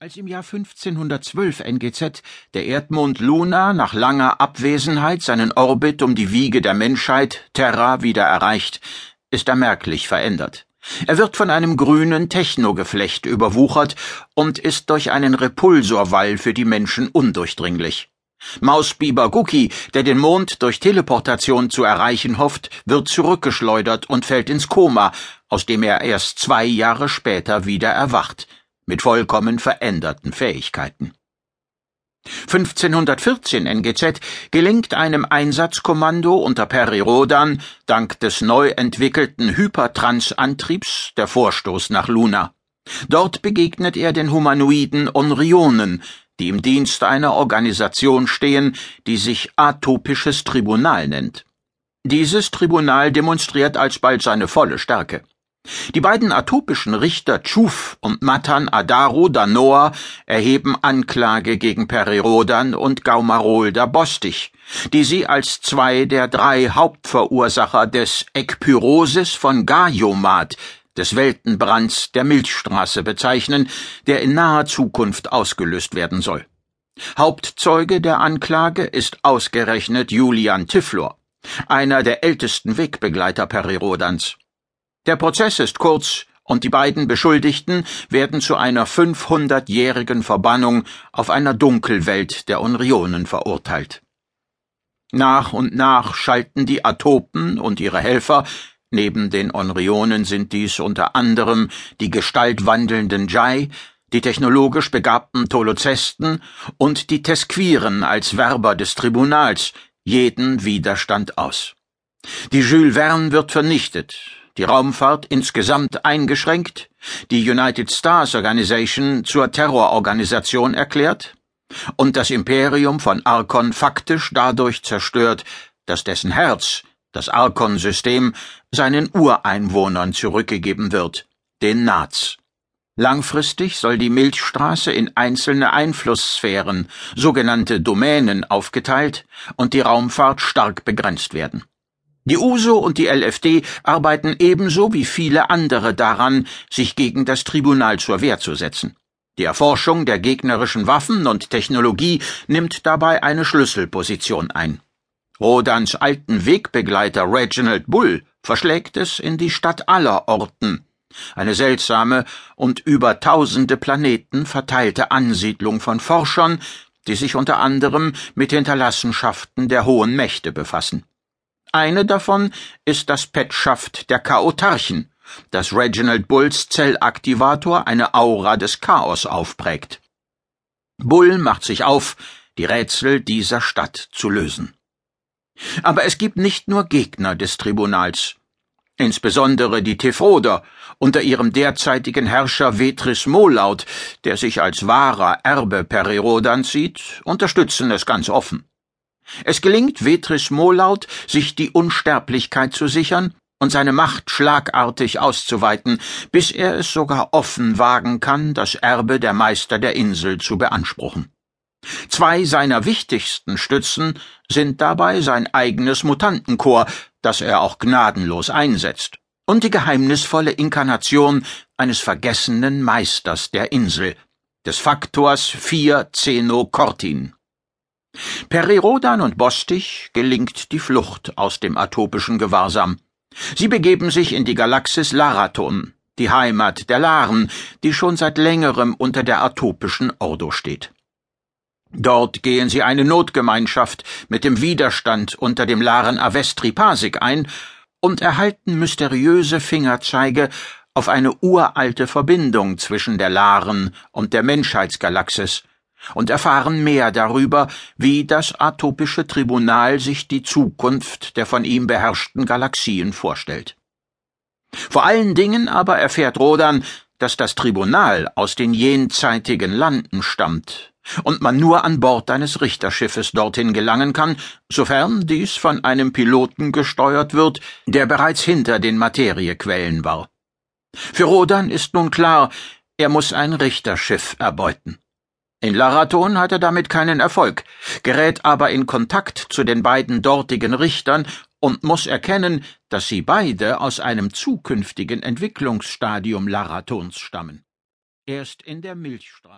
Als im Jahr 1512 NGZ der Erdmond Luna nach langer Abwesenheit seinen Orbit um die Wiege der Menschheit Terra wieder erreicht, ist er merklich verändert. Er wird von einem grünen Technogeflecht überwuchert und ist durch einen Repulsorwall für die Menschen undurchdringlich. Mausbiber Guki, der den Mond durch Teleportation zu erreichen hofft, wird zurückgeschleudert und fällt ins Koma, aus dem er erst zwei Jahre später wieder erwacht mit vollkommen veränderten Fähigkeiten. 1514 NGZ gelingt einem Einsatzkommando unter Peri Rodan dank des neu entwickelten Hypertrans-Antriebs der Vorstoß nach Luna. Dort begegnet er den humanoiden Onrionen, die im Dienst einer Organisation stehen, die sich Atopisches Tribunal nennt. Dieses Tribunal demonstriert alsbald seine volle Stärke. Die beiden atopischen Richter Tschuf und Matan Adaro Danoa erheben Anklage gegen Perirodan und Gaumarolda Bostich, die sie als zwei der drei Hauptverursacher des Ekpyrosis von Gaiomat, des Weltenbrands der Milchstraße bezeichnen, der in naher Zukunft ausgelöst werden soll. Hauptzeuge der Anklage ist ausgerechnet Julian Tiflor, einer der ältesten Wegbegleiter Perirodans. Der Prozess ist kurz und die beiden Beschuldigten werden zu einer 500-jährigen Verbannung auf einer Dunkelwelt der Unrionen verurteilt. Nach und nach schalten die Atopen und ihre Helfer Neben den Onrionen sind dies unter anderem die gestaltwandelnden Jai, die technologisch begabten Tolozesten und die Tesquiren als Werber des Tribunals jeden Widerstand aus. Die Jules Verne wird vernichtet, die Raumfahrt insgesamt eingeschränkt, die United Stars Organization zur Terrororganisation erklärt und das Imperium von Arkon faktisch dadurch zerstört, dass dessen Herz, das Arkon-System, seinen Ureinwohnern zurückgegeben wird, den Nats. Langfristig soll die Milchstraße in einzelne Einflusssphären, sogenannte Domänen, aufgeteilt und die Raumfahrt stark begrenzt werden. Die USO und die LFD arbeiten ebenso wie viele andere daran, sich gegen das Tribunal zur Wehr zu setzen. Die Erforschung der gegnerischen Waffen und Technologie nimmt dabei eine Schlüsselposition ein. Rodans alten Wegbegleiter Reginald Bull verschlägt es in die Stadt aller Orten, eine seltsame und über tausende Planeten verteilte Ansiedlung von Forschern, die sich unter anderem mit Hinterlassenschaften der hohen Mächte befassen. Eine davon ist das Petschaft der Chaotarchen, das Reginald Bulls Zellaktivator eine Aura des Chaos aufprägt. Bull macht sich auf, die Rätsel dieser Stadt zu lösen. Aber es gibt nicht nur Gegner des Tribunals. Insbesondere die Tefroder unter ihrem derzeitigen Herrscher Vetris Molaut, der sich als wahrer Erbe Perirodans sieht, unterstützen es ganz offen. Es gelingt Vetris Molaut, sich die Unsterblichkeit zu sichern und seine Macht schlagartig auszuweiten, bis er es sogar offen wagen kann, das Erbe der Meister der Insel zu beanspruchen. Zwei seiner wichtigsten Stützen sind dabei sein eigenes Mutantenkorps, das er auch gnadenlos einsetzt, und die geheimnisvolle Inkarnation eines vergessenen Meisters der Insel, des Faktors 4 Zeno Cortin. Perirodan und Bostich gelingt die Flucht aus dem atopischen Gewahrsam. Sie begeben sich in die Galaxis Laraton, die Heimat der Laren, die schon seit längerem unter der atopischen Ordo steht. Dort gehen sie eine Notgemeinschaft mit dem Widerstand unter dem Laren Avestri Pasik ein und erhalten mysteriöse Fingerzeige auf eine uralte Verbindung zwischen der Laren und der Menschheitsgalaxis, und erfahren mehr darüber, wie das atopische Tribunal sich die Zukunft der von ihm beherrschten Galaxien vorstellt. Vor allen Dingen aber erfährt Rodan, dass das Tribunal aus den jenseitigen Landen stammt und man nur an Bord eines Richterschiffes dorthin gelangen kann, sofern dies von einem Piloten gesteuert wird, der bereits hinter den Materiequellen war. Für Rodan ist nun klar, er muss ein Richterschiff erbeuten. In Laraton hat er damit keinen Erfolg, gerät aber in Kontakt zu den beiden dortigen Richtern und muss erkennen, dass sie beide aus einem zukünftigen Entwicklungsstadium Laratons stammen. Erst in der Milchstraße